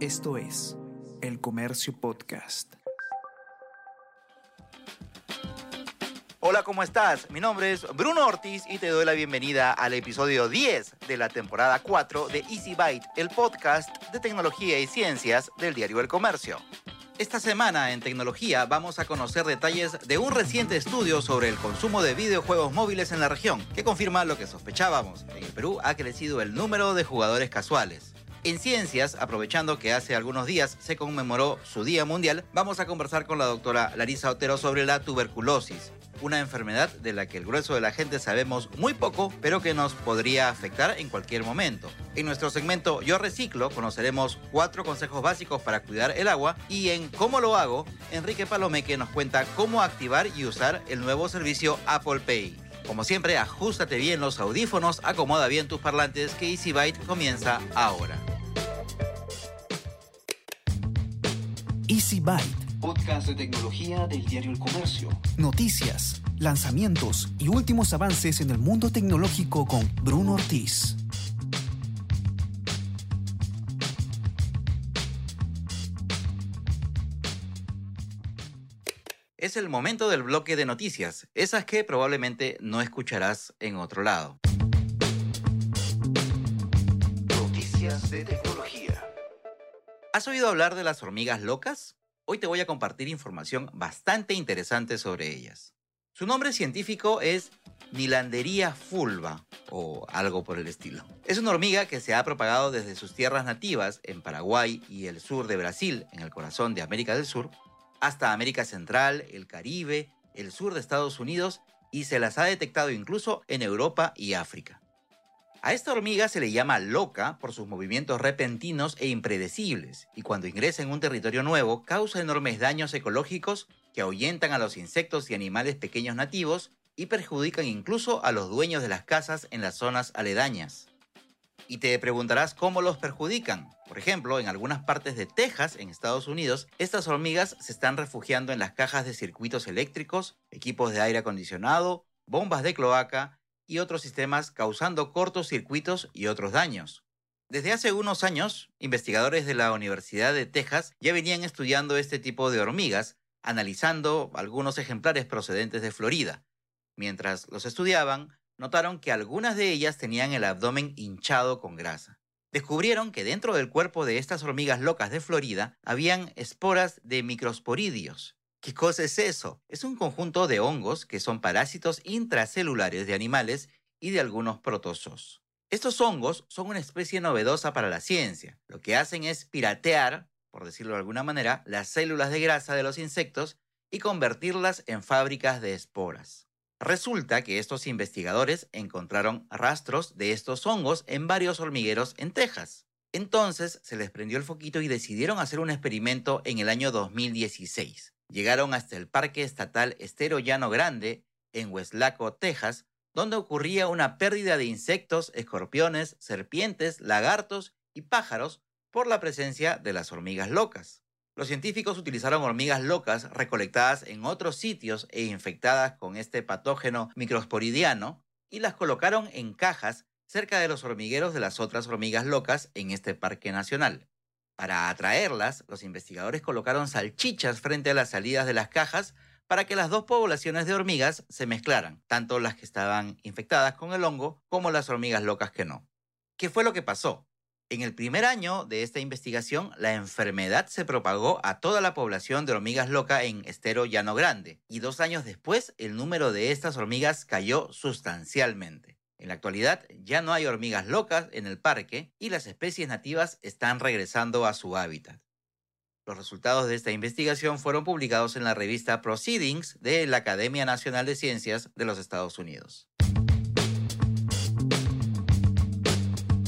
Esto es El Comercio Podcast. Hola, ¿cómo estás? Mi nombre es Bruno Ortiz y te doy la bienvenida al episodio 10 de la temporada 4 de Easy Byte, el podcast de tecnología y ciencias del diario El Comercio. Esta semana en tecnología vamos a conocer detalles de un reciente estudio sobre el consumo de videojuegos móviles en la región, que confirma lo que sospechábamos. En el Perú ha crecido el número de jugadores casuales. En ciencias, aprovechando que hace algunos días se conmemoró su Día Mundial, vamos a conversar con la doctora Larisa Otero sobre la tuberculosis, una enfermedad de la que el grueso de la gente sabemos muy poco, pero que nos podría afectar en cualquier momento. En nuestro segmento Yo Reciclo conoceremos cuatro consejos básicos para cuidar el agua y en Cómo lo hago, Enrique Palomeque nos cuenta cómo activar y usar el nuevo servicio Apple Pay. Como siempre, ajustate bien los audífonos, acomoda bien tus parlantes que Easy Byte comienza ahora. Easy Byte. Podcast de tecnología del diario El Comercio. Noticias, lanzamientos y últimos avances en el mundo tecnológico con Bruno Ortiz. Es el momento del bloque de noticias, esas que probablemente no escucharás en otro lado. Noticias de tecnología. ¿Has oído hablar de las hormigas locas? Hoy te voy a compartir información bastante interesante sobre ellas. Su nombre científico es Nilanderia fulva o algo por el estilo. Es una hormiga que se ha propagado desde sus tierras nativas en Paraguay y el sur de Brasil, en el corazón de América del Sur, hasta América Central, el Caribe, el sur de Estados Unidos y se las ha detectado incluso en Europa y África. A esta hormiga se le llama loca por sus movimientos repentinos e impredecibles, y cuando ingresa en un territorio nuevo causa enormes daños ecológicos que ahuyentan a los insectos y animales pequeños nativos y perjudican incluso a los dueños de las casas en las zonas aledañas. Y te preguntarás cómo los perjudican. Por ejemplo, en algunas partes de Texas, en Estados Unidos, estas hormigas se están refugiando en las cajas de circuitos eléctricos, equipos de aire acondicionado, bombas de cloaca y otros sistemas causando cortocircuitos y otros daños. Desde hace unos años, investigadores de la Universidad de Texas ya venían estudiando este tipo de hormigas, analizando algunos ejemplares procedentes de Florida. Mientras los estudiaban, notaron que algunas de ellas tenían el abdomen hinchado con grasa. Descubrieron que dentro del cuerpo de estas hormigas locas de Florida habían esporas de microsporidios. ¿Qué cosa es eso? Es un conjunto de hongos que son parásitos intracelulares de animales y de algunos protozoos. Estos hongos son una especie novedosa para la ciencia. Lo que hacen es piratear, por decirlo de alguna manera, las células de grasa de los insectos y convertirlas en fábricas de esporas. Resulta que estos investigadores encontraron rastros de estos hongos en varios hormigueros en Texas. Entonces se les prendió el foquito y decidieron hacer un experimento en el año 2016. Llegaron hasta el Parque Estatal Estero Llano Grande, en Westlaco, Texas, donde ocurría una pérdida de insectos, escorpiones, serpientes, lagartos y pájaros por la presencia de las hormigas locas. Los científicos utilizaron hormigas locas recolectadas en otros sitios e infectadas con este patógeno microsporidiano y las colocaron en cajas cerca de los hormigueros de las otras hormigas locas en este parque nacional. Para atraerlas, los investigadores colocaron salchichas frente a las salidas de las cajas para que las dos poblaciones de hormigas se mezclaran, tanto las que estaban infectadas con el hongo como las hormigas locas que no. ¿Qué fue lo que pasó? En el primer año de esta investigación, la enfermedad se propagó a toda la población de hormigas locas en Estero Llano Grande, y dos años después el número de estas hormigas cayó sustancialmente. En la actualidad ya no hay hormigas locas en el parque y las especies nativas están regresando a su hábitat. Los resultados de esta investigación fueron publicados en la revista Proceedings de la Academia Nacional de Ciencias de los Estados Unidos.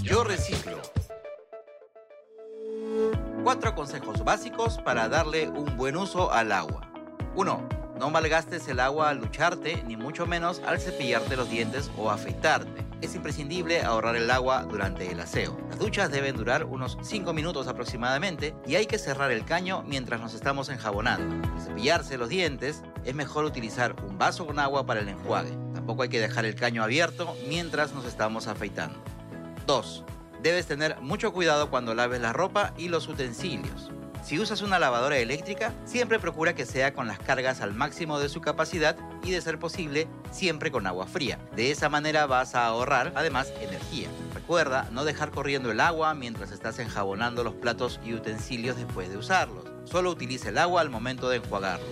Yo reciclo. Cuatro consejos básicos para darle un buen uso al agua. 1. No malgastes el agua al ducharte, ni mucho menos al cepillarte los dientes o afeitarte. Es imprescindible ahorrar el agua durante el aseo. Las duchas deben durar unos 5 minutos aproximadamente y hay que cerrar el caño mientras nos estamos enjabonando. Al cepillarse los dientes, es mejor utilizar un vaso con agua para el enjuague. Tampoco hay que dejar el caño abierto mientras nos estamos afeitando. 2. Debes tener mucho cuidado cuando laves la ropa y los utensilios. Si usas una lavadora eléctrica, siempre procura que sea con las cargas al máximo de su capacidad y de ser posible, siempre con agua fría. De esa manera vas a ahorrar, además, energía. Recuerda no dejar corriendo el agua mientras estás enjabonando los platos y utensilios después de usarlos. Solo utiliza el agua al momento de enjuagarlos.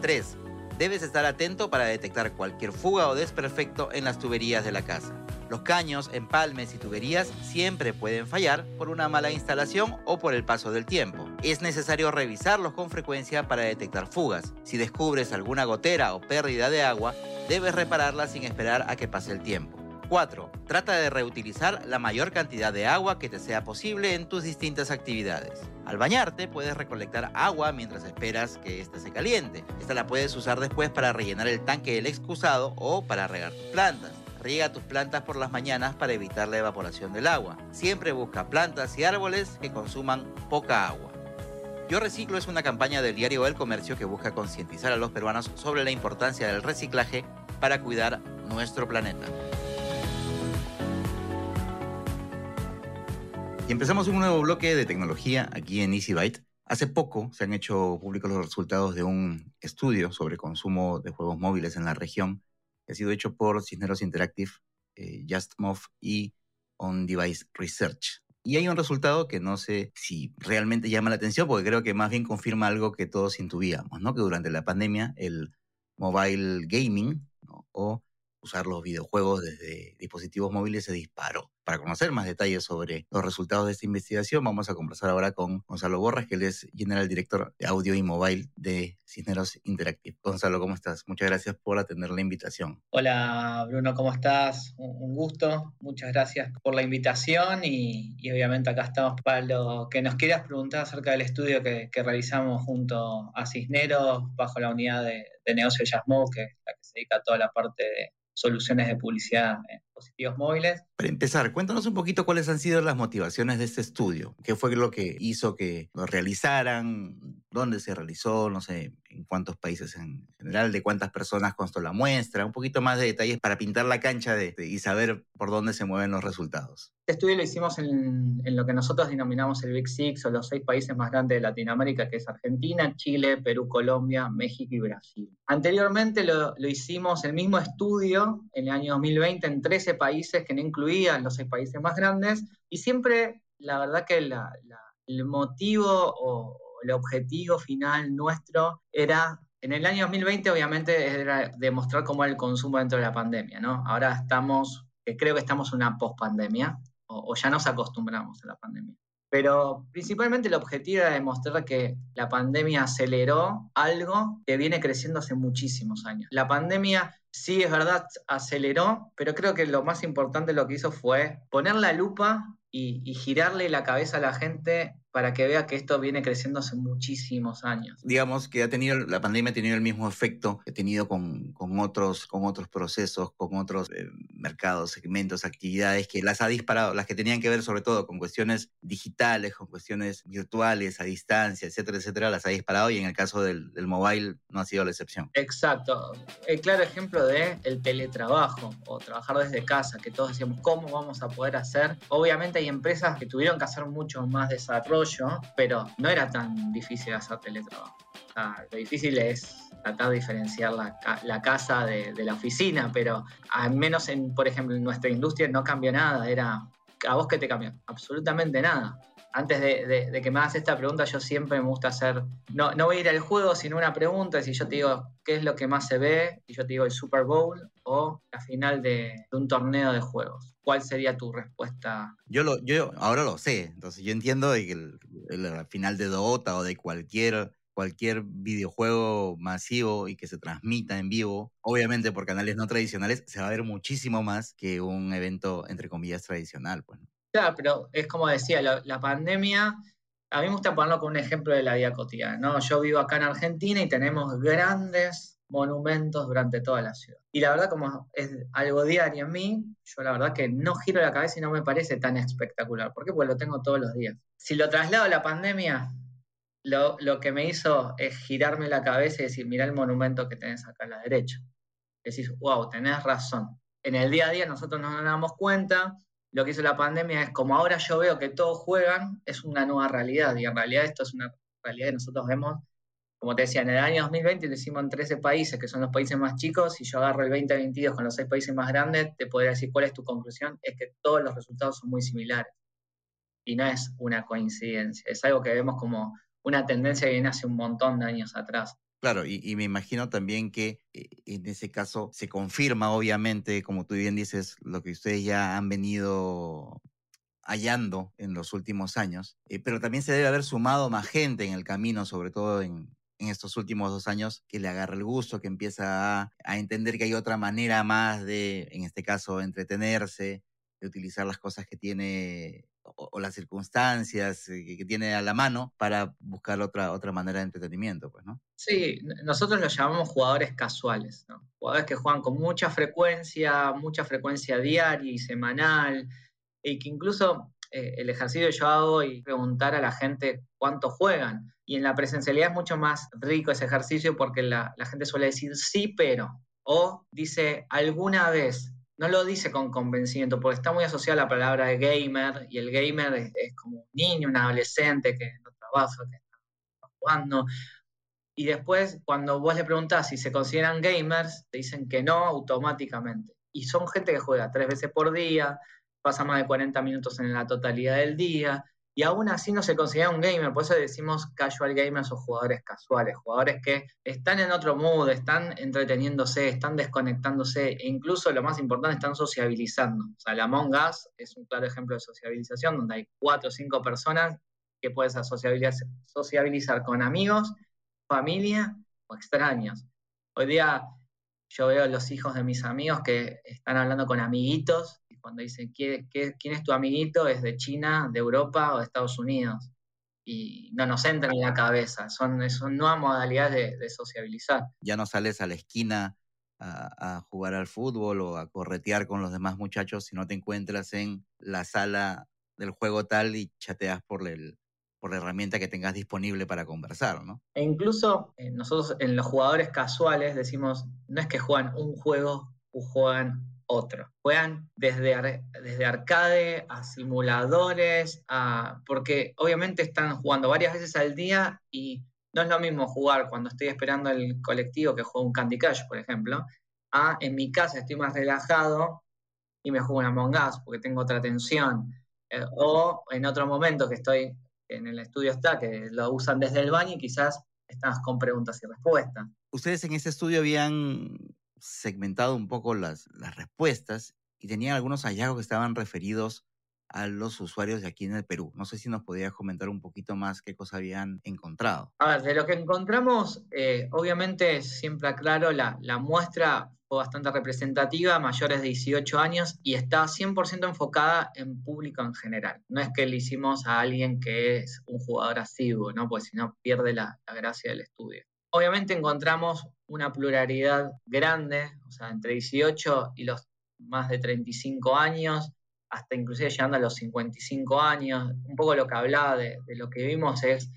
3. Debes estar atento para detectar cualquier fuga o desperfecto en las tuberías de la casa. Los caños, empalmes y tuberías siempre pueden fallar por una mala instalación o por el paso del tiempo. Es necesario revisarlos con frecuencia para detectar fugas. Si descubres alguna gotera o pérdida de agua, debes repararla sin esperar a que pase el tiempo. 4. Trata de reutilizar la mayor cantidad de agua que te sea posible en tus distintas actividades. Al bañarte puedes recolectar agua mientras esperas que ésta se caliente. Esta la puedes usar después para rellenar el tanque del excusado o para regar tus plantas. Riega tus plantas por las mañanas para evitar la evaporación del agua. Siempre busca plantas y árboles que consuman poca agua. Yo Reciclo es una campaña del diario El Comercio que busca concientizar a los peruanos sobre la importancia del reciclaje para cuidar nuestro planeta. Y empezamos un nuevo bloque de tecnología aquí en EasyByte. Hace poco se han hecho públicos los resultados de un estudio sobre consumo de juegos móviles en la región ha sido hecho por Cisneros Interactive, eh, JustMov y On Device Research. Y hay un resultado que no sé si realmente llama la atención, porque creo que más bien confirma algo que todos intuíamos, ¿no? Que durante la pandemia el mobile gaming o usar los videojuegos desde dispositivos móviles se disparó. Para conocer más detalles sobre los resultados de esta investigación, vamos a conversar ahora con Gonzalo Borras, que él es General Director de Audio y Mobile de Cisneros Interactive. Gonzalo, ¿cómo estás? Muchas gracias por atender la invitación. Hola, Bruno, ¿cómo estás? Un gusto. Muchas gracias por la invitación y, obviamente acá estamos para lo que nos quieras preguntar acerca del estudio que, realizamos junto a Cisneros bajo la unidad de, de negocio Yasmo, que es la que se dedica a toda la parte de soluciones de publicidad en dispositivos móviles. Para empezar, cuéntanos un poquito cuáles han sido las motivaciones de este estudio. ¿Qué fue lo que hizo que lo realizaran? ¿Dónde se realizó? No sé, en cuántos países en general, de cuántas personas constó la muestra, un poquito más de detalles para pintar la cancha de, y saber por dónde se mueven los resultados. Este estudio lo hicimos en, en, lo que nosotros denominamos el Big Six o los seis países más grandes de Latinoamérica, que es Argentina, Chile, Perú, Colombia, México y Brasil. Anteriormente lo, lo hicimos el mismo estudio en el año 2020 en 13 países que no incluían los seis países más grandes y siempre la verdad que el motivo o, el objetivo final nuestro era, en el año 2020 obviamente era demostrar cómo era el consumo dentro de la pandemia, ¿no? Ahora estamos, creo que estamos en una pospandemia, o, o ya nos acostumbramos a la pandemia. Pero principalmente el objetivo era demostrar que la pandemia aceleró algo que viene creciendo hace muchísimos años. La pandemia sí es verdad, aceleró, pero creo que lo más importante lo que hizo fue poner la lupa y, y, girarle la cabeza a la gente para que vea que esto viene creciendo hace muchísimos años. Digamos que ha tenido, la pandemia ha tenido el mismo efecto que ha tenido con, con, otros, con otros procesos, con otros eh, mercados, segmentos, actividades que las ha disparado, las que tenían que ver sobre todo con cuestiones digitales, con cuestiones virtuales, a distancia, etcétera, etcétera, las ha disparado y en el caso del, del mobile no ha sido la excepción. Exacto. El claro ejemplo de el teletrabajo o trabajar desde casa, que todos decíamos, ¿cómo vamos a poder hacer? Obviamente hay empresas que tuvieron que hacer mucho más desarrollo pero no era tan difícil hacer teletrabajo. Lo difícil es tratar de diferenciar la, la casa de, la oficina, pero al menos, en, por ejemplo, en nuestra industria no cambió nada. Era, ¿a vos qué te cambió? Absolutamente nada. Antes de, que me hagas esta pregunta, yo siempre me gusta hacer, no, no voy a ir al juego, sino una pregunta. Si yo te digo, ¿qué es lo que más se ve? Y yo te digo el Super Bowl o la final de, un torneo de juegos. ¿Cuál sería tu respuesta? Yo, lo, yo ahora lo sé, entonces yo entiendo que el, el final de Dota o de cualquier cualquier videojuego masivo y que se transmita en vivo, obviamente por canales no tradicionales, se va a ver muchísimo más que un evento, entre comillas, tradicional. Pues. Claro, pero es como decía, la, pandemia, a mí me gusta ponerlo como un ejemplo de la vida cotidiana. ¿no? Yo vivo acá en Argentina y tenemos grandes monumentos durante toda la ciudad. Y la verdad, como es algo diario en mí, yo la verdad que no giro la cabeza y no me parece tan espectacular. ¿Por qué? Porque lo tengo todos los días. Si lo traslado a la pandemia, lo, lo, que me hizo es girarme la cabeza y decir, mira el monumento que tenés acá a la derecha. Decís, wow, tenés razón. En el día a día nosotros no nos damos cuenta, lo que hizo la pandemia es, como ahora yo veo que todos juegan, es una nueva realidad. Y en realidad esto es una realidad que nosotros vemos, como te decía, en el año 2020 lo hicimos en 13 países, que son los países más chicos. Si yo agarro el 2022 con los 6 países más grandes, te podría decir cuál es tu conclusión. Es que todos los resultados son muy similares. Y no es una coincidencia, es algo que vemos como una tendencia que viene hace un montón de años atrás. Claro, y, me imagino también que eh, en ese caso se confirma, obviamente, como tú bien dices, lo que ustedes ya han venido hallando en los últimos años, eh, pero también se debe haber sumado más gente en el camino, sobre todo en, estos últimos dos años, que le agarra el gusto, que empieza a, a entender que hay otra manera más de, en este caso, entretenerse, de utilizar las cosas que tiene o, las circunstancias eh, que, tiene a la mano para buscar otra, otra manera de entretenimiento, pues, ¿no? Sí, nosotros los llamamos jugadores casuales. Jugadores que juegan con mucha frecuencia, mucha frecuencia diaria y semanal, y que incluso eh, el ejercicio que yo hago y preguntar a la gente cuánto juegan. Y en la presencialidad es mucho más rico ese ejercicio porque la, la gente suele decir sí, pero, o dice alguna vez, no lo dice con convencimiento, porque está muy asociada la palabra de gamer, y el gamer es, como un niño, un adolescente que trabaja, que está jugando. Y después, cuando vos le preguntás si se consideran gamers, te dicen que no automáticamente. Y son gente que juega tres veces por día, pasa más de 40 minutos en la totalidad del día, y aún así no se considera un gamer, por eso decimos casual gamers o jugadores casuales, jugadores que están en otro mood, están entreteniéndose, están desconectándose e incluso lo más importante, están sociabilizando. O sea, la Among es un claro ejemplo de sociabilización donde hay cuatro o cinco personas que puedes sociabilizar, sociabilizar con amigos, familia o extraños. Hoy día yo veo los hijos de mis amigos que están hablando con amiguitos cuando dicen ¿quién, es tu amiguito, es de China, de Europa o de Estados Unidos. Y no nos entra en la cabeza, son, son nuevas modalidades de, sociabilizar. Ya no sales a la esquina a, a, jugar al fútbol o a corretear con los demás muchachos si no te encuentras en la sala del juego tal y chateas por el, por la herramienta que tengas disponible para conversar, ¿no? E incluso eh, nosotros en los jugadores casuales decimos, no es que juegan un juego o juegan otro. Juegan desde, desde arcade a simuladores, a, porque obviamente están jugando varias veces al día y no es lo mismo jugar cuando estoy esperando el colectivo que juego un Candy Crush, por ejemplo, a en mi casa estoy más relajado y me juego una Among Us porque tengo otra atención. Eh, o en otro momento que estoy en el estudio está, que lo usan desde el baño y quizás estás con preguntas y respuestas. Ustedes en ese estudio habían segmentado un poco las, las respuestas y tenían algunos hallazgos que estaban referidos a los usuarios de aquí en el Perú. No sé si nos podías comentar un poquito más qué cosas habían encontrado. A ver, de lo que encontramos, eh, obviamente siempre aclaro, la, la muestra fue bastante representativa, mayores de 18 años, y está 100% enfocada en público en general. No es que le hicimos a alguien que es un jugador asiduo, ¿no? Pues si no pierde la, la gracia del estudio. Obviamente encontramos una pluralidad grande, o sea, entre 18 y los más de 35 años, hasta inclusive llegando a los 55 años. Un poco lo que hablaba de, lo que vimos es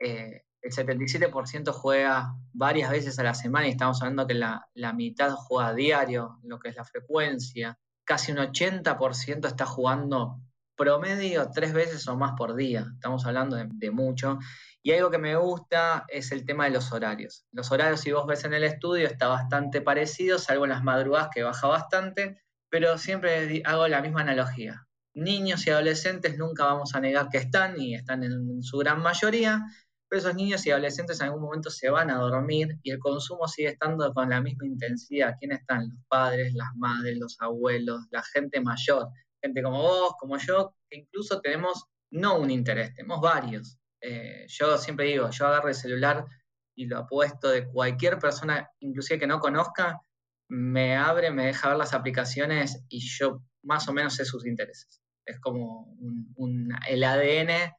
eh, el 77% juega varias veces a la semana y estamos hablando que la, mitad juega diario, lo que es la frecuencia. Casi un 80% está jugando promedio tres veces o más por día. Estamos hablando de mucho. Y algo que me gusta es el tema de los horarios. Los horarios, si vos ves en el estudio, está bastante parecido, salvo en las madrugadas que baja bastante, pero siempre hago la misma analogía. Niños y adolescentes nunca vamos a negar que están y están en su gran mayoría, pero esos niños y adolescentes en algún momento se van a dormir y el consumo sigue estando con la misma intensidad. ¿Quién están? Los padres, las madres, los abuelos, la gente mayor, gente como vos, como yo, que incluso tenemos no un interés, tenemos varios. Eh, yo siempre digo, yo agarro el celular y lo apuesto de cualquier persona, inclusive que no conozca, me abre, me deja ver las aplicaciones y yo más o menos sé sus intereses. Es como un, el ADN,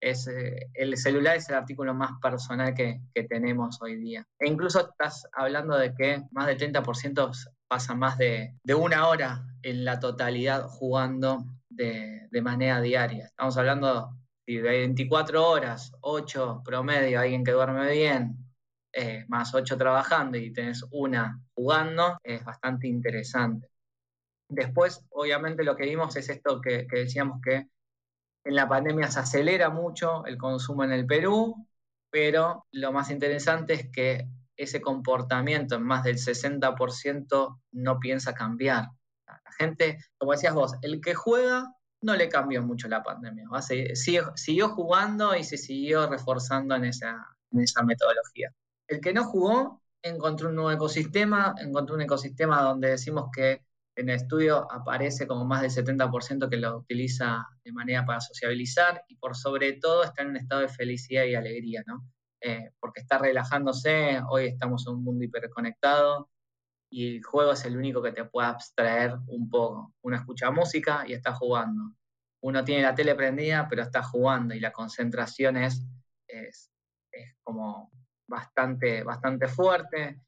es, eh, el celular es el artículo más personal que, tenemos hoy día. E incluso estás hablando de que más del 30% pasa más de, una hora en la totalidad jugando de, manera diaria. Estamos hablando de 24 horas, 8 promedio, alguien que duerme bien, eh, más 8 trabajando y tenés una jugando, es bastante interesante. Después, obviamente, lo que vimos es esto que decíamos que en la pandemia se acelera mucho el consumo en el Perú, pero lo más interesante es que ese comportamiento en más del 60% no piensa cambiar. La gente, como decías vos, el que juega no le cambió mucho la pandemia. siguió, jugando y se siguió reforzando en esa, en esa metodología. El que no jugó encontró un nuevo ecosistema, encontró un ecosistema donde decimos que en el estudio aparece como más del 70% que lo utiliza de manera para sociabilizar y por sobre todo está en un estado de felicidad y alegría, ¿no? Eh, porque está relajándose, hoy estamos en un mundo hiperconectado y el juego es el único que te puede abstraer un poco. Uno escucha música y está jugando. Uno tiene la tele prendida, pero está jugando y la concentración es, es, como bastante, bastante fuerte.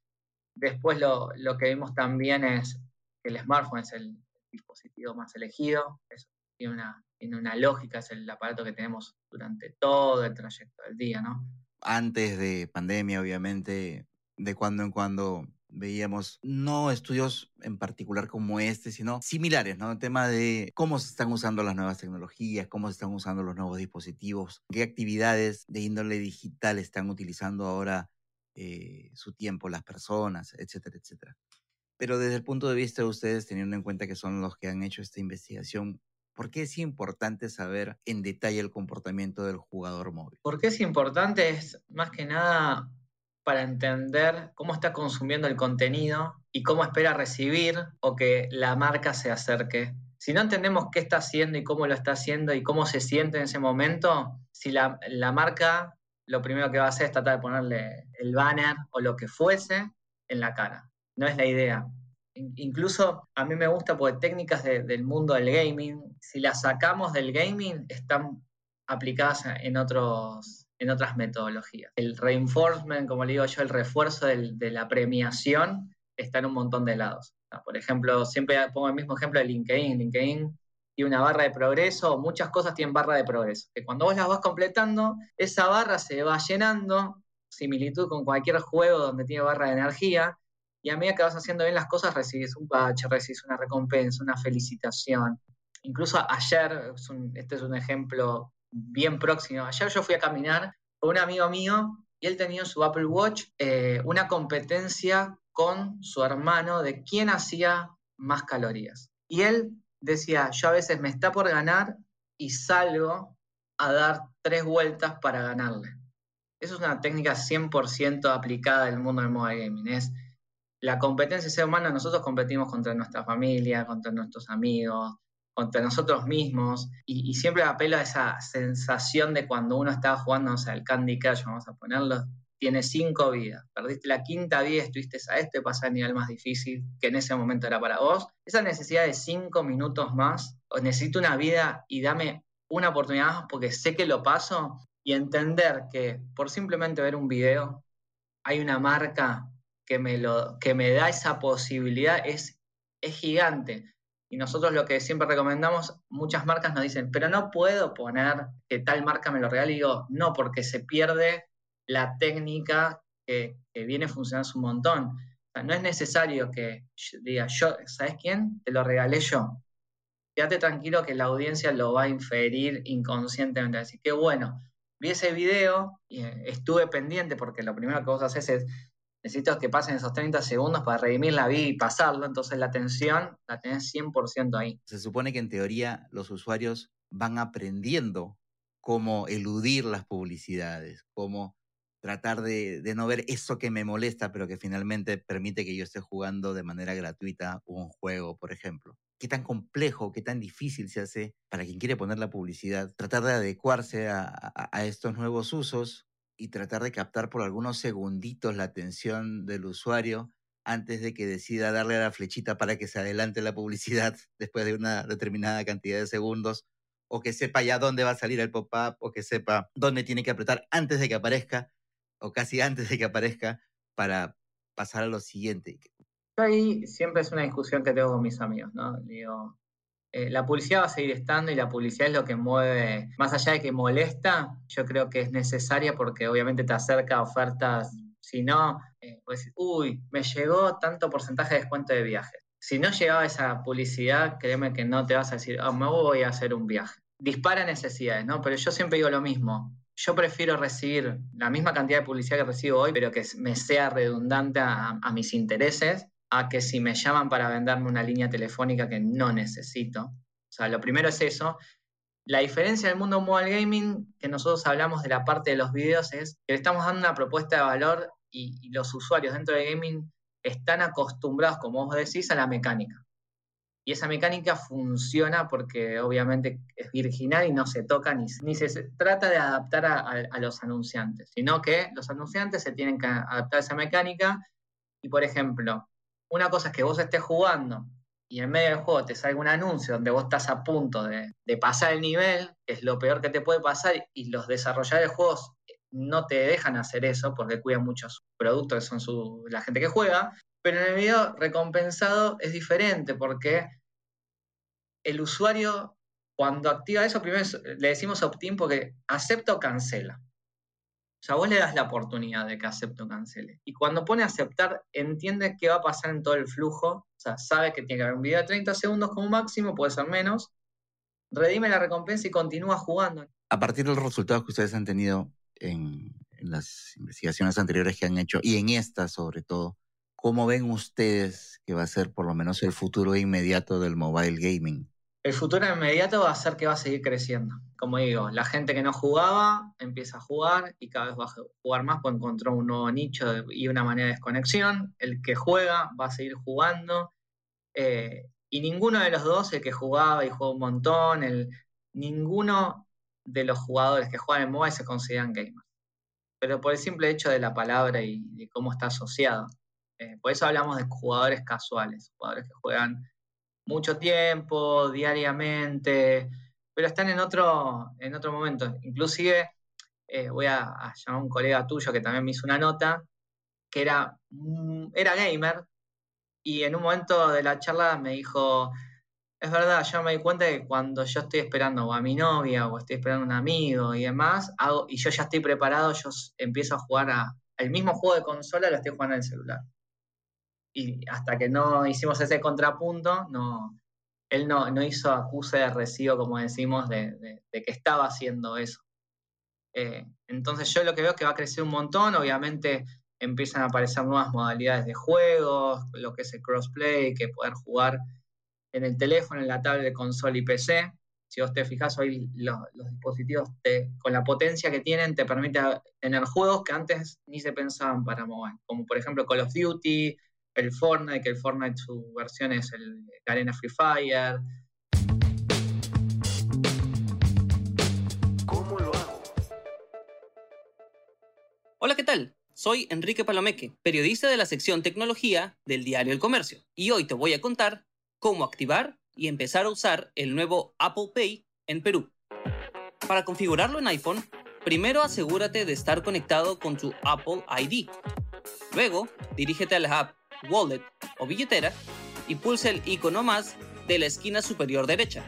Después lo, lo que vimos también es el smartphone es el dispositivo más elegido, eso tiene una, tiene una lógica, es el aparato que tenemos durante todo el trayecto del día, ¿no? Antes de pandemia, obviamente, de cuando en cuando veíamos no estudios en particular como este, sino similares, ¿no? El tema de cómo se están usando las nuevas tecnologías, cómo se están usando los nuevos dispositivos, qué actividades de índole digital están utilizando ahora eh, su tiempo las personas, etcétera, etcétera. Pero desde el punto de vista de ustedes, teniendo en cuenta que son los que han hecho esta investigación, ¿por qué es importante saber en detalle el comportamiento del jugador móvil? ¿Por qué es importante? Es más que nada para entender cómo está consumiendo el contenido y cómo espera recibir o que la marca se acerque. Si no entendemos qué está haciendo y cómo lo está haciendo y cómo se siente en ese momento, si la, la marca lo primero que va a hacer es tratar de ponerle el banner o lo que fuese en la cara no es la idea. Incluso a mí me gusta porque técnicas del mundo del gaming, si las sacamos del gaming, están aplicadas en, otros, en otras metodologías. El reinforcement, como le digo yo, el refuerzo de la premiación está en un montón de lados. Por ejemplo, siempre pongo el mismo ejemplo de LinkedIn. LinkedIn tiene una barra de progreso, muchas cosas tienen barra de progreso. Que cuando vos las vas completando, esa barra se va llenando, similitud con cualquier juego donde tiene barra de energía, y a medida que vas haciendo bien las cosas recibes un patch, recibes una recompensa, una felicitación. Incluso ayer, este es un ejemplo bien próximo, ayer yo fui a caminar con un amigo mío y él tenía en su Apple Watch eh, una competencia con su hermano de quién hacía más calorías. Y él decía, yo a veces me está por ganar y salgo a dar tres vueltas para ganarle. Eso es una técnica 100% aplicada en el mundo del mobile gaming. Es la competencia ser humana, nosotros competimos contra nuestra familia, contra nuestros amigos, contra nosotros mismos, y, siempre apelo a esa sensación de cuando uno estaba jugando, o sea, el Candy Crush, vamos a ponerlo, tiene cinco vidas, perdiste la quinta vida, estuviste a este, pasar el nivel más difícil, que en ese momento era para vos, esa necesidad de cinco minutos más, necesito una vida y dame una oportunidad más porque sé que lo paso, y entender que por simplemente ver un video hay una marca que me, lo, que me da esa posibilidad es, es gigante. Y nosotros lo que siempre recomendamos, muchas marcas nos dicen, pero no puedo poner que tal marca me lo regale. Y digo, no, porque se pierde la técnica que, viene funcionando un montón. no es necesario que diga, yo, ¿sabes quién? Te lo regalé yo. Quédate tranquilo que la audiencia lo va a inferir inconscientemente. Así que bueno, vi ese video y eh, estuve pendiente porque lo primero que vos haces es necesito que pasen esos 30 segundos para redimir la vida y pasarlo, entonces la atención la tenés 100% ahí. Se supone que en teoría los usuarios van aprendiendo cómo eludir las publicidades, cómo tratar de, no ver eso que me molesta, pero que finalmente permite que yo esté jugando de manera gratuita un juego, por ejemplo. ¿Qué tan complejo, qué tan difícil se hace para quien quiere poner la publicidad, tratar de adecuarse a estos nuevos usos y tratar de captar por algunos segunditos la atención del usuario antes de que decida darle a la flechita para que se adelante la publicidad después de una determinada cantidad de segundos, o que sepa ya dónde va a salir el pop-up, o que sepa dónde tiene que apretar antes de que aparezca, o casi antes de que aparezca, para pasar a lo siguiente. Ahí siempre es una discusión que tengo con mis amigos, ¿no? Digo, eh, la publicidad va a seguir estando y la publicidad es lo que mueve, más allá de que molesta, yo creo que es necesaria porque obviamente te acerca a ofertas, si no, eh, pues, uy, me llegó tanto porcentaje de descuento de viajes. si no llegaba esa publicidad, créeme que no te vas a decir, oh, me voy a hacer un viaje. Dispara necesidades, ¿no? Pero yo siempre digo lo mismo. Yo prefiero recibir la misma cantidad de publicidad que recibo hoy, pero que me sea redundante a mis intereses, a que si me llaman para venderme una línea telefónica que no necesito. O sea, lo primero es eso. La diferencia del mundo mobile gaming, que nosotros hablamos de la parte de los videos, es que le estamos dando una propuesta de valor y, los usuarios dentro de gaming están acostumbrados, como vos decís, a la mecánica. Y esa mecánica funciona porque obviamente es virginal y no se toca ni, ni se, trata de adaptar a, a, a, los anunciantes, sino que los anunciantes se tienen que adaptar a esa mecánica. Y por ejemplo, una cosa es que vos estés jugando y en medio del juego te salga un anuncio donde vos estás a punto de, pasar el nivel, que es lo peor que te puede pasar, y los desarrolladores de juegos no te dejan hacer eso porque cuidan muchos productos que son su, la gente que juega, pero en el video recompensado es diferente porque el usuario cuando activa eso, primero le decimos opt-in porque acepta o cancela. O sea, vos le das la oportunidad de que acepte o cancele. Y cuando pone aceptar, entiende qué va a pasar en todo el flujo. O sea, sabe que tiene que haber un video de 30 segundos como máximo, puede ser menos. Redime la recompensa y continúa jugando. A partir de los resultados que ustedes han tenido, en, en, las investigaciones anteriores que han hecho y en esta sobre todo, ¿cómo ven ustedes que va a ser por lo menos el futuro inmediato del mobile gaming? El futuro inmediato va a ser que va a seguir creciendo. Como digo, la gente que no jugaba empieza a jugar y cada vez va a jugar más porque encontró un nuevo nicho y una manera de desconexión. El que juega va a seguir jugando. Eh, y ninguno de los dos, el que jugaba y jugó un montón, ninguno de los jugadores que juegan en mobile se consideran gamers. Pero por el simple hecho de la palabra y de cómo está asociado. Eh, por eso hablamos de jugadores casuales, jugadores que juegan mucho tiempo, diariamente, pero están en otro, en otro momento. Inclusive eh, voy a, llamar a un colega tuyo que también me hizo una nota, que era, mm, era gamer, y en un momento de la charla me dijo, es verdad, yo me di cuenta que cuando yo estoy esperando a mi novia o estoy esperando a un amigo y demás, hago, y yo ya estoy preparado, yo empiezo a jugar a, el mismo juego de consola, lo estoy jugando en el celular. Y hasta que no hicimos ese contrapunto, no, él no, no hizo acuse de recibo, como decimos, de, que estaba haciendo eso. Eh, entonces yo lo que veo es que va a crecer un montón, obviamente empiezan a aparecer nuevas modalidades de juegos, lo que es el crossplay, que poder jugar en el teléfono, en la tablet consola y PC. Si vos te fijas, hoy los, dispositivos te, con la potencia que tienen te permiten tener juegos que antes ni se pensaban para mobile, como por ejemplo Call of Duty, el Fortnite, que el Fortnite su versión es el, la Arena Free Fire. ¿Cómo lo hago? Hola, ¿qué tal? Soy Enrique Palomeque, periodista de la sección Tecnología del diario El Comercio, y hoy te voy a contar cómo activar y empezar a usar el nuevo Apple Pay en Perú. Para configurarlo en iPhone, primero asegúrate de estar conectado con tu Apple ID. Luego, dirígete a la app Wallet o billetera y pulsa el icono más de la esquina superior derecha.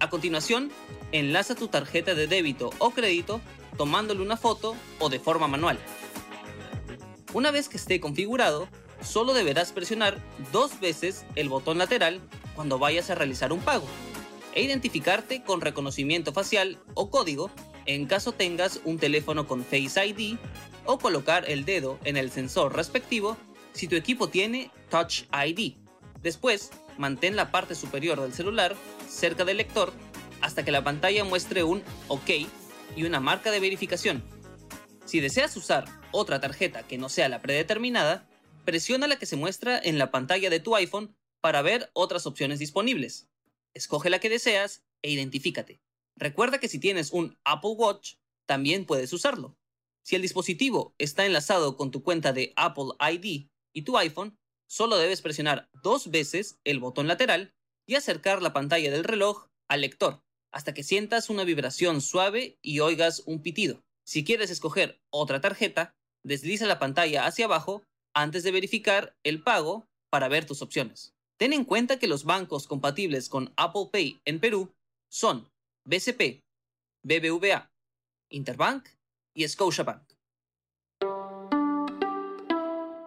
A continuación, enlaza tu tarjeta de débito o crédito tomándole una foto o de forma manual. Una vez que esté configurado, solo deberás presionar dos veces el botón lateral cuando vayas a realizar un pago e identificarte con reconocimiento facial o código en caso tengas un teléfono con Face ID o colocar el dedo en el sensor respectivo si tu equipo tiene Touch ID. Después, mantén la parte superior del celular cerca del lector hasta que la pantalla muestre un OK y una marca de verificación. Si deseas usar otra tarjeta que no sea la predeterminada, presiona la que se muestra en la pantalla de tu iPhone para ver otras opciones disponibles. Escoge la que deseas e identifícate. Recuerda que si tienes un Apple Watch, también puedes usarlo. Si el dispositivo está enlazado con tu cuenta de Apple ID y tu iPhone, solo debes presionar dos veces el botón lateral y acercar la pantalla del reloj al lector hasta que sientas una vibración suave y oigas un pitido. Si quieres escoger otra tarjeta, desliza la pantalla hacia abajo antes de verificar el pago para ver tus opciones. Ten en cuenta que los bancos compatibles con Apple Pay en Perú son BCP, BBVA, Interbank y Scotiabank.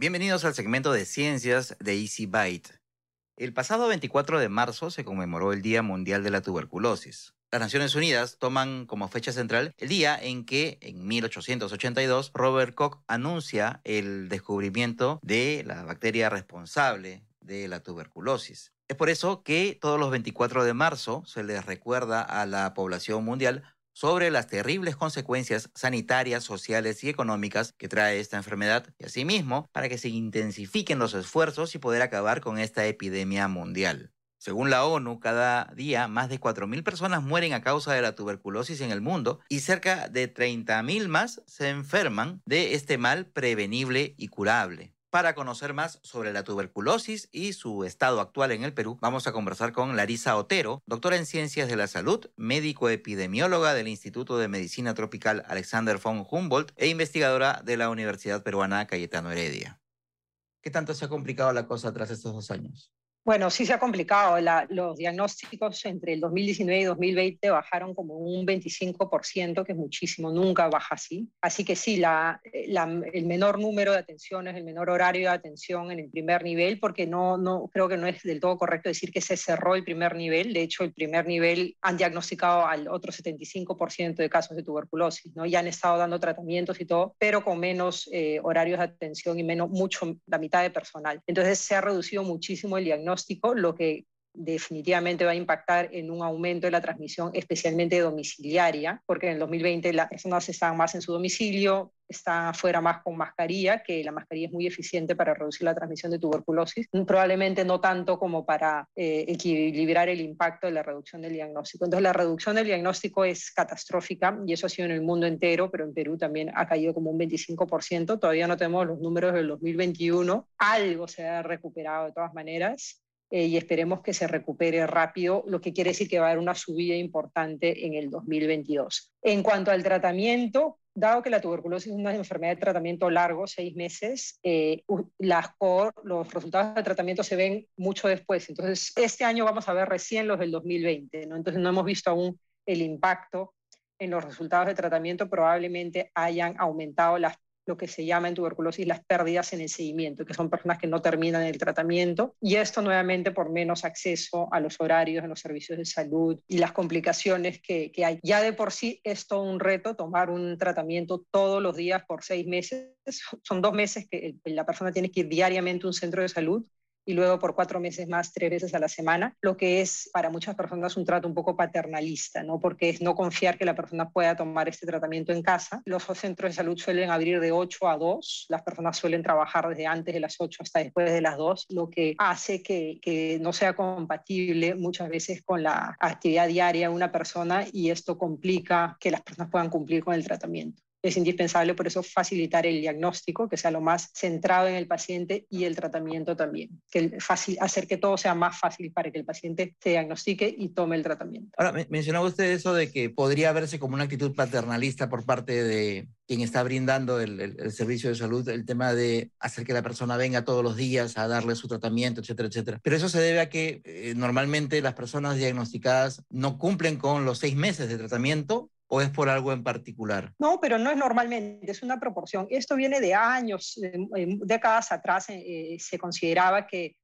Bienvenidos al segmento de ciencias de Easy Byte. El pasado 24 de marzo se conmemoró el Día Mundial de la Tuberculosis. Las Naciones Unidas toman como fecha central el día en que, en 1882, Robert Koch anuncia el descubrimiento de la bacteria responsable de la tuberculosis. Es por eso que todos los 24 de marzo se les recuerda a la población mundial sobre las terribles consecuencias sanitarias, sociales y económicas que trae esta enfermedad y asimismo para que se intensifiquen los esfuerzos y poder acabar con esta epidemia mundial. Según la ONU, cada día más de 4.000 personas mueren a causa de la tuberculosis en el mundo y cerca de 30.000 más se enferman de este mal prevenible y curable. Para conocer más sobre la tuberculosis y su estado actual en el Perú, vamos a conversar con Larisa Otero, doctora en Ciencias de la Salud, médico epidemióloga del Instituto de Medicina Tropical Alexander von Humboldt e investigadora de la Universidad Peruana Cayetano Heredia. ¿Qué tanto se ha complicado la cosa tras estos dos años? Bueno, sí se ha complicado. La, los diagnósticos entre el 2019 y 2020 bajaron como un 25%, que es muchísimo, nunca baja así. Así que sí, la, el menor número de atenciones, el menor horario de atención en el primer nivel, porque no, no creo que no es del todo correcto decir que se cerró el primer nivel. De hecho, el primer nivel han diagnosticado al otro 75% de casos de tuberculosis, ¿no? Ya han estado dando tratamientos y todo, pero con menos eh, horarios de atención y menos, mucho, la mitad de personal. Entonces se ha reducido muchísimo el diagnóstico lo que definitivamente va a impactar en un aumento de la transmisión, especialmente domiciliaria, porque en el 2020 las personas están más en su domicilio, están afuera más con mascarilla, que la mascarilla es muy eficiente para reducir la transmisión de tuberculosis, probablemente no tanto como para eh, equilibrar el impacto de la reducción del diagnóstico. Entonces la reducción del diagnóstico es catastrófica y eso ha sido en el mundo entero, pero en Perú también ha caído como un 25%, todavía no tenemos los números del 2021, algo se ha recuperado de todas maneras, eh, y esperemos que se recupere rápido, lo que quiere decir que va a haber una subida importante en el 2022. En cuanto al tratamiento, dado que la tuberculosis es una enfermedad de tratamiento largo, seis meses, eh, los resultados del tratamiento se ven mucho después. Entonces, este año vamos a ver recién los del 2020, ¿no? Entonces, no hemos visto aún el impacto en los resultados de tratamiento, probablemente hayan aumentado las lo que se llama en tuberculosis las pérdidas en el seguimiento, que son personas que no terminan el tratamiento, y esto nuevamente por menos acceso a los horarios en los servicios de salud y las complicaciones que, que hay. Ya de por sí es todo un reto tomar un tratamiento todos los días por seis meses. Son dos meses que la persona tiene que ir diariamente a un centro de salud y luego por cuatro meses más, tres veces a la semana, lo que es para muchas personas un trato un poco paternalista, ¿no? porque es no confiar que la persona pueda tomar este tratamiento en casa. Los centros de salud suelen abrir de 8 a 2, las personas suelen trabajar desde antes de las 8 hasta después de las 2, lo que hace que, que no sea compatible muchas veces con la actividad diaria de una persona y esto complica que las personas puedan cumplir con el tratamiento es indispensable por eso facilitar el diagnóstico, que sea lo más centrado en el paciente y el tratamiento también, que fácil, hacer que todo sea más fácil para que el paciente se diagnostique y tome el tratamiento. Ahora, mencionaba usted eso de que podría verse como una actitud paternalista por parte de quien está brindando el, el, servicio de salud, el tema de hacer que la persona venga todos los días a darle su tratamiento, etcétera, etcétera. Pero eso se debe a que eh, normalmente las personas diagnosticadas no cumplen con los seis meses de tratamiento o es por algo en particular? No, pero no es normalmente, es una proporción. Esto viene de años, décadas atrás eh, se consideraba que,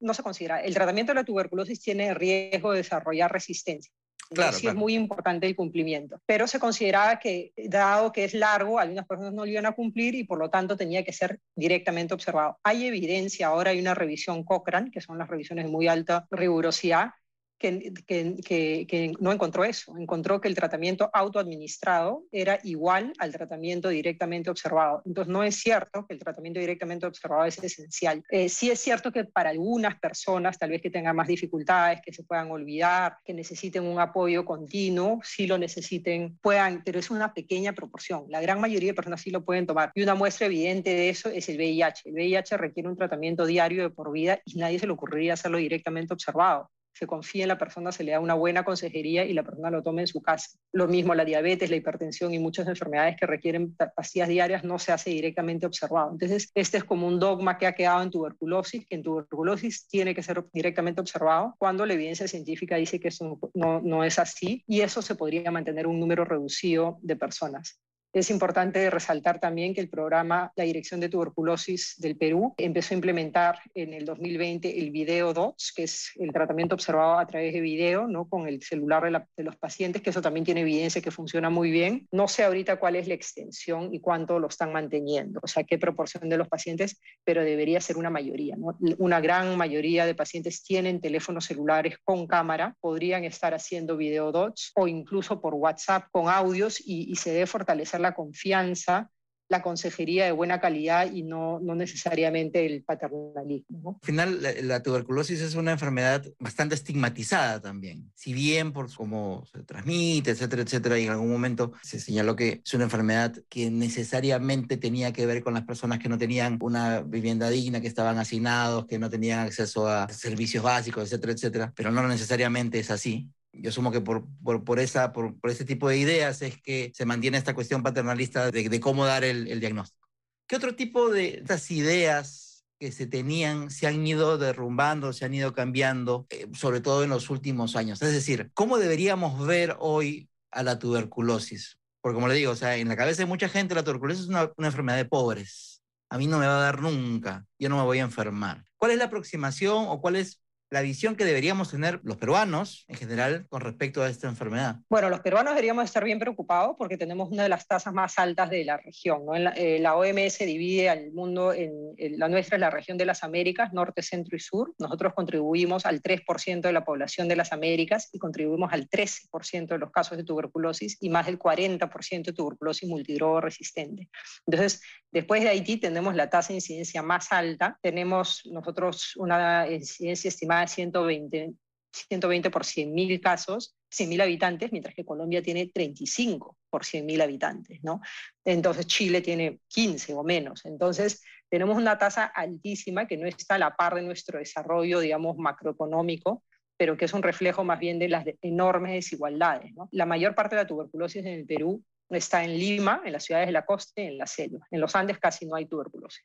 no se considera, el tratamiento de la tuberculosis tiene riesgo de desarrollar resistencia. Claro, sí claro. es muy importante el cumplimiento. Pero se consideraba que, dado que es largo, algunas personas no lo iban a cumplir y por lo tanto tenía que ser directamente observado. Hay evidencia, ahora hay una revisión Cochrane, que son las revisiones de muy alta rigurosidad, que, no encontró eso, encontró que el tratamiento autoadministrado era igual al tratamiento directamente observado. Entonces no es cierto que el tratamiento directamente observado es esencial. Eh, sí es cierto que para algunas personas, tal vez que tengan más dificultades, que se puedan olvidar, que necesiten un apoyo continuo, sí lo necesiten, puedan, pero es una pequeña proporción. La gran mayoría de personas sí lo pueden tomar. Y una muestra evidente de eso es el VIH. El VIH requiere un tratamiento diario de por vida y nadie se le ocurriría hacerlo directamente observado se confía en la persona, se le da una buena consejería y la persona lo toma en su casa. Lo mismo la diabetes, la hipertensión y muchas enfermedades que requieren pastillas diarias no se hace directamente observado. Entonces, este es como un dogma que ha quedado en tuberculosis, que en tuberculosis tiene que ser directamente observado cuando la evidencia científica dice que eso no, no es así y eso se podría mantener un número reducido de personas. Es importante resaltar también que el programa La Dirección de Tuberculosis del Perú empezó a implementar en el 2020 el video DOTS, que es el tratamiento observado a través de video, ¿no? con el celular de, la, de, los pacientes, que eso también tiene evidencia que funciona muy bien. No sé ahorita cuál es la extensión y cuánto lo están manteniendo, o sea, qué proporción de los pacientes, pero debería ser una mayoría. ¿no? Una gran mayoría de pacientes tienen teléfonos celulares con cámara, podrían estar haciendo video DOTS o incluso por WhatsApp con audios y, y se debe fortalecer la confianza, la consejería de buena calidad y no, no necesariamente el paternalismo. ¿no? Al final, la, la, tuberculosis es una enfermedad bastante estigmatizada también. Si bien por cómo se transmite, etcétera, etcétera, y en algún momento se señaló que es una enfermedad que necesariamente tenía que ver con las personas que no tenían una vivienda digna, que estaban hacinados, que no tenían acceso a servicios básicos, etcétera, etcétera, pero no necesariamente es así yo asumo que por, por, por esa, por, por, ese tipo de ideas es que se mantiene esta cuestión paternalista de, de cómo dar el, el, diagnóstico. ¿Qué otro tipo de estas ideas que se tenían se han ido derrumbando, se han ido cambiando, eh, sobre todo en los últimos años? Es decir, ¿cómo deberíamos ver hoy a la tuberculosis? Porque como le digo, o sea, en la cabeza de mucha gente la tuberculosis es una, una enfermedad de pobres. A mí no me va a dar nunca, yo no me voy a enfermar. ¿Cuál es la aproximación o cuál es la visión que deberíamos tener los peruanos en general con respecto a esta enfermedad? Bueno, los peruanos deberíamos estar bien preocupados porque tenemos una de las tasas más altas de la región. ¿no? La, eh, la, OMS divide al mundo en, en, la nuestra es la región de las Américas, norte, centro y sur. Nosotros contribuimos al 3% de la población de las Américas y contribuimos al 13% de los casos de tuberculosis y más del 40% de tuberculosis multidrogo resistente. Entonces, después de Haití tenemos la tasa de incidencia más alta. Tenemos nosotros una incidencia estimada de 120, 120 por 100.000 casos, 100.000 habitantes, mientras que Colombia tiene 35 por 100.000 habitantes, ¿no? Entonces Chile tiene 15 o menos. Entonces tenemos una tasa altísima que no está a la par de nuestro desarrollo, digamos, macroeconómico, pero que es un reflejo más bien de las enormes desigualdades. ¿no? La mayor parte de la tuberculosis en el Perú está en Lima, en las ciudades de la costa y en la selva. En los Andes casi no hay tuberculosis.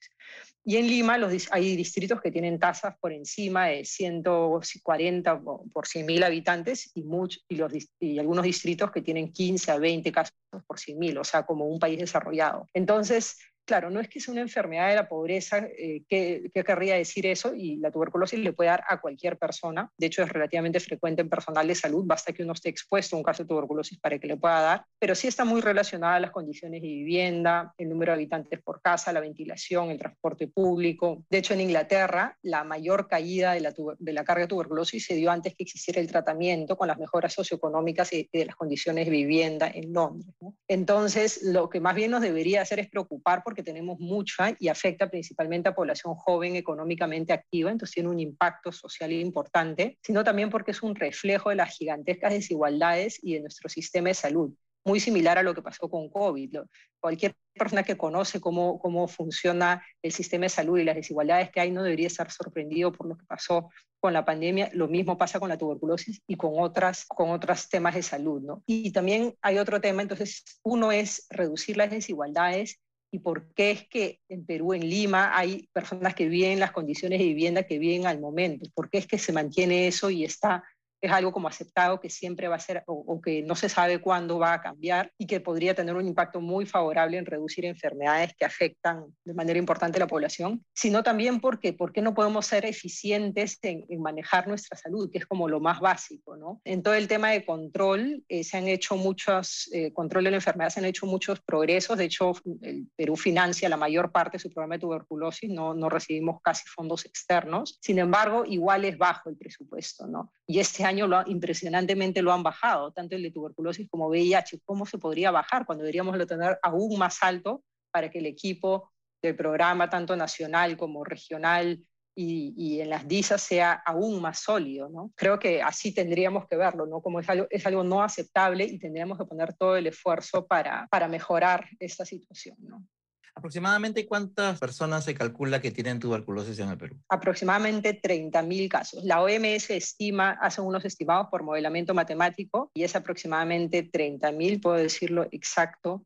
Y en Lima los, hay distritos que tienen tasas por encima de 140 por 100.000 habitantes y, much, y, algunos distritos que tienen 15 a 20 casos por 100.000, o sea, como un país desarrollado. Entonces, claro, no es que sea una enfermedad de la pobreza, eh, ¿qué, ¿qué, querría decir eso? Y la tuberculosis le puede dar a cualquier persona, de hecho es relativamente frecuente en personal de salud, basta que uno esté expuesto a un caso de tuberculosis para que le pueda dar, pero sí está muy relacionada a las condiciones de vivienda, el número de habitantes por casa, la ventilación, el transporte público. De hecho, en Inglaterra, la mayor caída de la, carga de tuberculosis se dio antes que existiera el tratamiento con las mejoras socioeconómicas y de las condiciones de vivienda en Londres. Entonces, lo que más bien nos debería hacer es preocupar porque tenemos mucha y afecta principalmente a población joven económicamente activa, entonces tiene un impacto social importante, sino también porque es un reflejo de las gigantescas desigualdades y de nuestro sistema de salud, muy similar a lo que pasó con COVID. Cualquier persona que conoce cómo, cómo funciona el sistema de salud y las desigualdades que hay no debería estar sorprendido por lo que pasó con la pandemia. Lo mismo pasa con la tuberculosis y con, otras, con otros temas de salud. ¿no? Y también hay otro tema, entonces uno es reducir las desigualdades y por qué es que en Perú, en Lima, hay personas que viven las condiciones de vivienda que viven al momento, por qué es que se mantiene eso y está es algo como aceptado que siempre va a ser o, que no se sabe cuándo va a cambiar y que podría tener un impacto muy favorable en reducir enfermedades que afectan de manera importante a la población, sino también porque ¿por qué no podemos ser eficientes en, manejar nuestra salud, que es como lo más básico, ¿no? En todo el tema de control eh, se han hecho muchos, eh, control de la enfermedad, se han hecho muchos progresos, de hecho el Perú financia la mayor parte de su programa de tuberculosis, no, no recibimos casi fondos externos, sin embargo igual es bajo el presupuesto, ¿no? Y este lo, impresionantemente lo han bajado, tanto el de tuberculosis como VIH. ¿Cómo se podría bajar cuando deberíamos lo tener aún más alto para que el equipo del programa, tanto nacional como regional, y, en las DISAS sea aún más sólido. ¿no? Creo que así tendríamos que verlo, ¿no? como es algo, es algo no aceptable y tendríamos que poner todo el esfuerzo para, para mejorar esta situación. ¿no? ¿Aproximadamente cuántas personas se calcula que tienen tuberculosis en el Perú? Aproximadamente 30.000 casos. La OMS estima, hace unos estimados por modelamiento matemático y es aproximadamente 30.000, puedo decirlo exacto,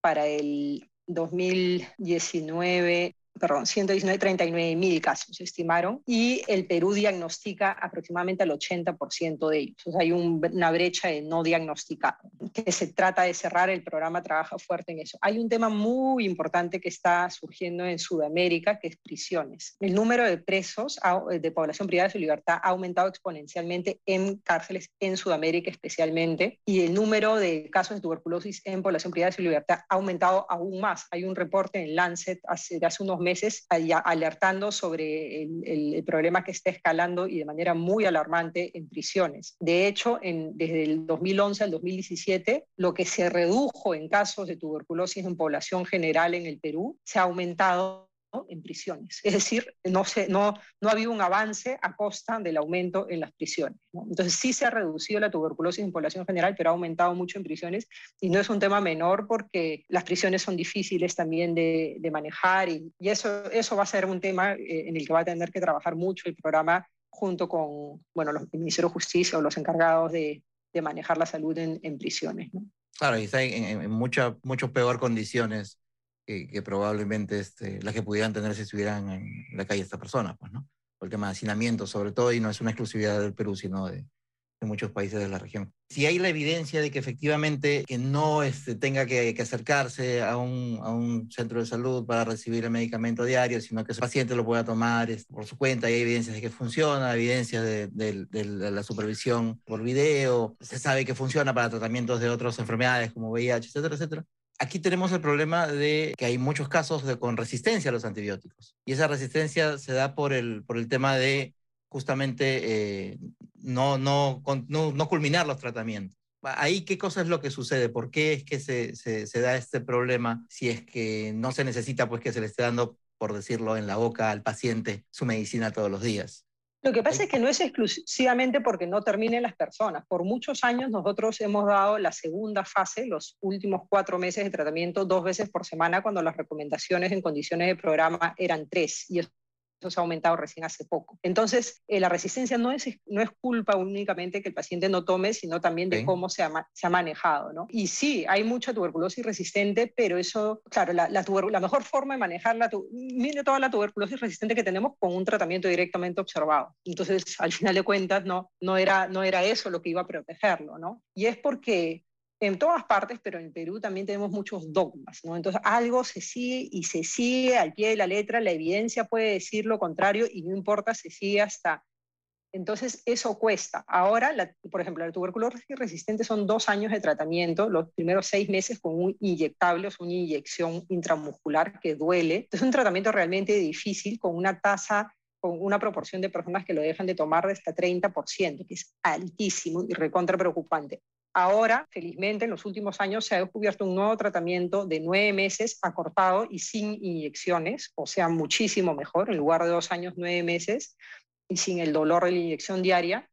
para el 2019 perdón, 119, 39 mil casos se estimaron y el Perú diagnostica aproximadamente al 80% de ellos. O sea, hay una brecha de no diagnosticado, que se trata de cerrar, el programa trabaja fuerte en eso. Hay un tema muy importante que está surgiendo en Sudamérica, que es prisiones. El número de presos de población privada de su libertad ha aumentado exponencialmente en cárceles en Sudamérica especialmente y el número de casos de tuberculosis en población privada de su libertad ha aumentado aún más. Hay un reporte en Lancet hace, de hace unos meses alertando sobre el, problema que está escalando y de manera muy alarmante en prisiones. De hecho, desde el 2011 al 2017, lo que se redujo en casos de tuberculosis en población general en el Perú se ha aumentado en prisiones. Es decir, no, se, no, no ha habido un avance a costa del aumento en las prisiones. Entonces sí se ha reducido la tuberculosis en población general, pero ha aumentado mucho en prisiones y no es un tema menor porque las prisiones son difíciles también de, de manejar y, y, eso, eso va a ser un tema eh, en el que va a tener que trabajar mucho el programa junto con bueno, los ministerios de justicia o los encargados de, de manejar la salud en, en prisiones. Claro, y está en, en, en mucha, mucho peor condiciones que, probablemente este, las que pudieran tener si estuvieran en la calle esta persona, pues, ¿no? Por el tema de hacinamiento, sobre todo, y no es una exclusividad del Perú, sino de, de muchos países de la región. Si hay la evidencia de que efectivamente que no este, tenga que, que acercarse a un, a un, centro de salud para recibir el medicamento diario, sino que su paciente lo pueda tomar este, por su cuenta, hay evidencias de que funciona, evidencias de, de, de, la supervisión por video, se sabe que funciona para tratamientos de otras enfermedades como VIH, etcétera, etcétera aquí tenemos el problema de que hay muchos casos de, con resistencia a los antibióticos. Y esa resistencia se da por el, por el tema de justamente eh, no, no, no, no, culminar los tratamientos. Ahí, ¿qué cosa es lo que sucede? ¿Por qué es que se, se, se, da este problema si es que no se necesita pues que se le esté dando, por decirlo, en la boca al paciente su medicina todos los días? Lo que pasa es que no es exclusivamente porque no terminen las personas. Por muchos años nosotros hemos dado la segunda fase, los últimos cuatro meses de tratamiento, dos veces por semana, cuando las recomendaciones en condiciones de programa eran tres. Y eso se ha aumentado recién hace poco. Entonces, eh, la resistencia no es, no es culpa únicamente que el paciente no tome, sino también de sí. cómo se ha, se ha, manejado, ¿no? Y sí, hay mucha tuberculosis resistente, pero eso, claro, la, la, la mejor forma de manejarla, mire toda la tuberculosis resistente que tenemos con un tratamiento directamente observado. Entonces, al final de cuentas, no, no, era, no era eso lo que iba a protegerlo, ¿no? Y es porque en todas partes, pero en Perú también tenemos muchos dogmas, ¿no? Entonces algo se sigue y se sigue al pie de la letra, la evidencia puede decir lo contrario y no importa, se sigue hasta... Entonces eso cuesta. Ahora, por ejemplo, la tuberculosis resistente son dos años de tratamiento, los primeros seis meses con un inyectable, o sea, una inyección intramuscular que duele. Es un tratamiento realmente difícil con una tasa con una proporción de personas que lo dejan de tomar de hasta 30%, que es altísimo y recontra preocupante. Ahora, felizmente, en los últimos años se ha descubierto un nuevo tratamiento de nueve meses acortado y sin inyecciones, o sea, muchísimo mejor, en lugar de dos años, nueve meses, y sin el dolor de la inyección diaria,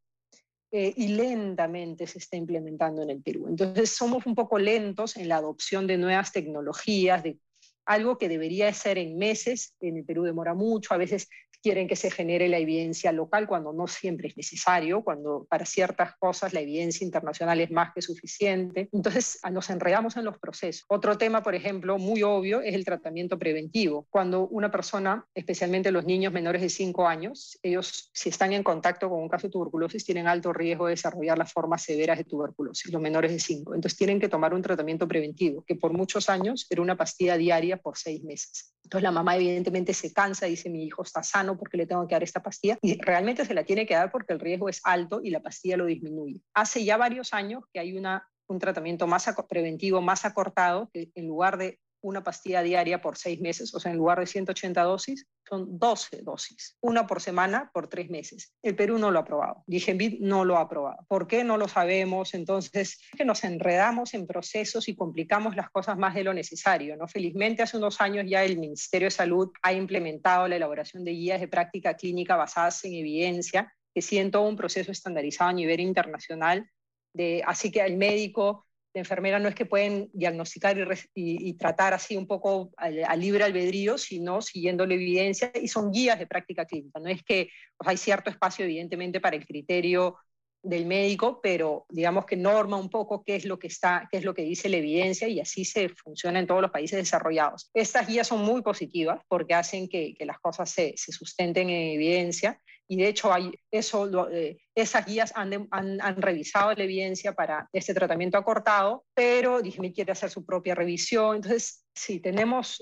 eh, y lentamente se está implementando en el Perú. Entonces, somos un poco lentos en la adopción de nuevas tecnologías, de algo que debería ser en meses, en el Perú demora mucho, a veces quieren que se genere la evidencia local cuando no siempre es necesario, cuando para ciertas cosas la evidencia internacional es más que suficiente. Entonces nos enredamos en los procesos. Otro tema, por ejemplo, muy obvio es el tratamiento preventivo. Cuando una persona, especialmente los niños menores de 5 años, ellos si están en contacto con un caso de tuberculosis tienen alto riesgo de desarrollar las formas severas de tuberculosis, los menores de 5. Entonces tienen que tomar un tratamiento preventivo, que por muchos años era una pastilla diaria por seis meses. Entonces la mamá evidentemente se cansa, dice mi hijo está sano porque le tengo que dar esta pastilla y realmente se la tiene que dar porque el riesgo es alto y la pastilla lo disminuye. Hace ya varios años que hay una, un tratamiento más preventivo, más acortado, que en lugar de una pastilla diaria por seis meses, o sea, en lugar de 180 dosis, son 12 dosis, una por semana por tres meses. El Perú no lo ha aprobado, Digenbit no lo ha aprobado. ¿Por qué? No lo sabemos. Entonces, que nos enredamos en procesos y complicamos las cosas más de lo necesario. ¿no? Felizmente, hace unos años ya el Ministerio de Salud ha implementado la elaboración de guías de práctica clínica basadas en evidencia, que siguen un proceso estandarizado a nivel internacional. Así que el médico la enfermera no es que pueden diagnosticar y, tratar así un poco a, libre albedrío, sino siguiendo la evidencia y son guías de práctica clínica. No es que hay cierto espacio, evidentemente, para el criterio del médico, pero digamos que norma un poco qué es lo que está, qué es lo que dice la evidencia y así se funciona en todos los países desarrollados. Estas guías son muy positivas porque hacen que, las cosas se, sustenten en evidencia y de hecho hay eso, eh, esas guías han, han, han, revisado la evidencia para este tratamiento acortado, pero Disney quiere hacer su propia revisión. Entonces, sí, tenemos,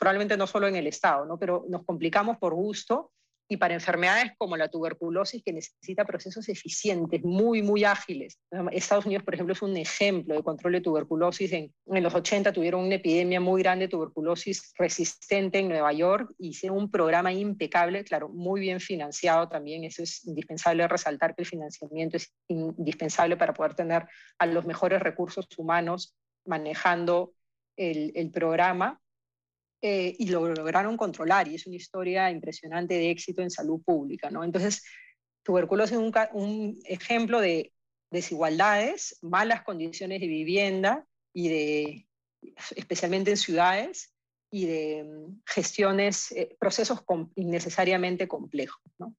probablemente no solo en el Estado, ¿no? pero nos complicamos por gusto y para enfermedades como la tuberculosis que necesita procesos eficientes, muy, muy ágiles. Estados Unidos, por ejemplo, es un ejemplo de control de tuberculosis. En, en los 80 tuvieron una epidemia muy grande de tuberculosis resistente en Nueva York y hicieron un programa impecable, claro, muy bien financiado también. Eso es indispensable resaltar que el financiamiento es indispensable para poder tener a los mejores recursos humanos manejando el, el programa eh, y lo lograron controlar y es una historia impresionante de éxito en salud pública. ¿no? Entonces, tuberculosis es un, un ejemplo de desigualdades, malas condiciones de vivienda y de, especialmente en ciudades, y de mm, gestiones, eh, procesos innecesariamente complejos. ¿no?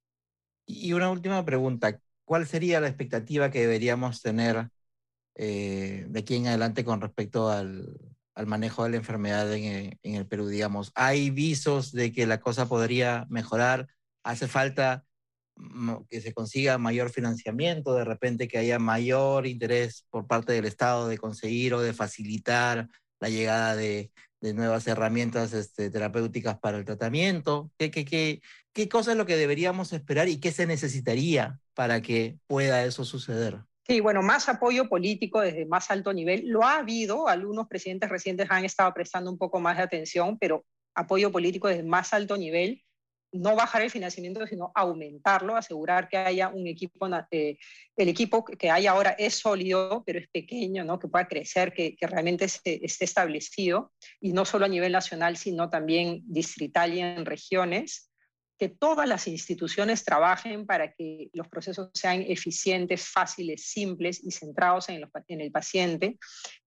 Y una última pregunta, ¿cuál sería la expectativa que deberíamos tener eh, de aquí en adelante con respecto al, al manejo de la enfermedad en, el Perú, digamos. Hay visos de que la cosa podría mejorar, hace falta que se consiga mayor financiamiento, de repente que haya mayor interés por parte del Estado de conseguir o de facilitar la llegada de, nuevas herramientas este, terapéuticas para el tratamiento. ¿Qué, qué, qué, ¿Qué cosa es lo que deberíamos esperar y qué se necesitaría para que pueda eso suceder? Sí, bueno, más apoyo político desde más alto nivel. Lo ha habido, algunos presidentes recientes han estado prestando un poco más de atención, pero apoyo político desde más alto nivel, no bajar el financiamiento, sino aumentarlo, asegurar que haya un equipo, eh, el equipo que hay ahora es sólido, pero es pequeño, ¿no? que pueda crecer, que, realmente esté, esté establecido, y no solo a nivel nacional, sino también distrital y en regiones que todas las instituciones trabajen para que los procesos sean eficientes, fáciles, simples y centrados en, el paciente,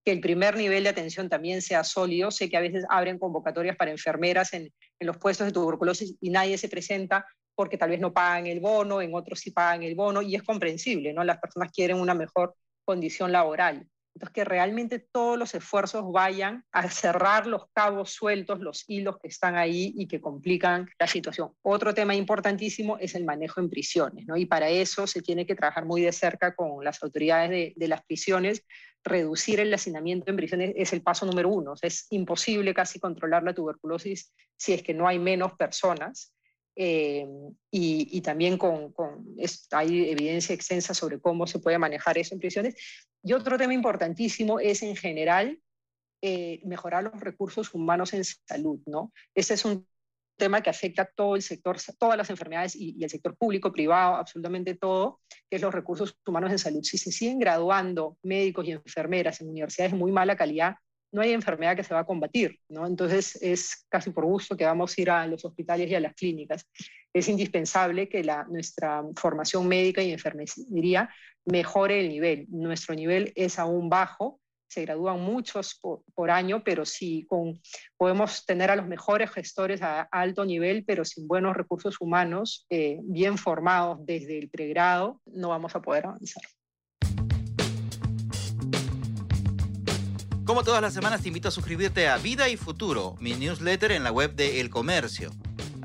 que el primer nivel de atención también sea sólido. Sé que a veces abren convocatorias para enfermeras en, en los puestos de tuberculosis y nadie se presenta porque tal vez no pagan el bono, en otros sí pagan el bono y es comprensible, ¿no? Las personas quieren una mejor condición laboral. Entonces, que realmente todos los esfuerzos vayan a cerrar los cabos sueltos, los hilos que están ahí y que complican la situación. Otro tema importantísimo es el manejo en prisiones, ¿no? Y para eso se tiene que trabajar muy de cerca con las autoridades de, las prisiones. Reducir el hacinamiento en prisiones es el paso número uno. es imposible casi controlar la tuberculosis si es que no hay menos personas. Eh, y, también con, hay evidencia extensa sobre cómo se puede manejar eso en prisiones. Y otro tema importantísimo es en general eh, mejorar los recursos humanos en salud, ¿no? Ese es un tema que afecta a todo el sector, todas las enfermedades y, y, el sector público, privado, absolutamente todo, que es los recursos humanos en salud. Si se siguen graduando médicos y enfermeras en universidades de muy mala calidad, no hay enfermedad que se va a combatir, ¿no? Entonces es casi por gusto que vamos a ir a los hospitales y a las clínicas. Es indispensable que la, nuestra formación médica y enfermería mejore el nivel. Nuestro nivel es aún bajo se gradúan muchos por, año, pero sí con, podemos tener a los mejores gestores a, alto nivel, pero sin buenos recursos humanos, eh, bien formados desde el pregrado, no vamos a poder avanzar. Como todas las semanas, te invito a suscribirte a Vida y Futuro, mi newsletter en la web de El Comercio.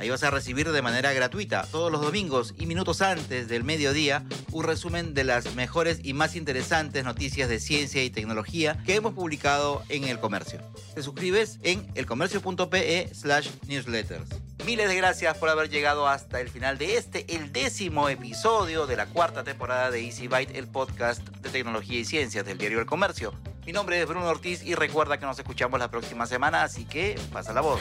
Ahí vas a recibir de manera gratuita todos los domingos y minutos antes del mediodía un resumen de las mejores y más interesantes noticias de ciencia y tecnología que hemos publicado en El Comercio. Te suscribes en elcomercio.pe slash newsletters. Miles de gracias por haber llegado hasta el final de este, el décimo episodio de la cuarta temporada de Easy Byte, el podcast de tecnología y ciencias del diario El Comercio. Mi nombre es Bruno Ortiz y recuerda que nos escuchamos la próxima semana, así que pasa la voz.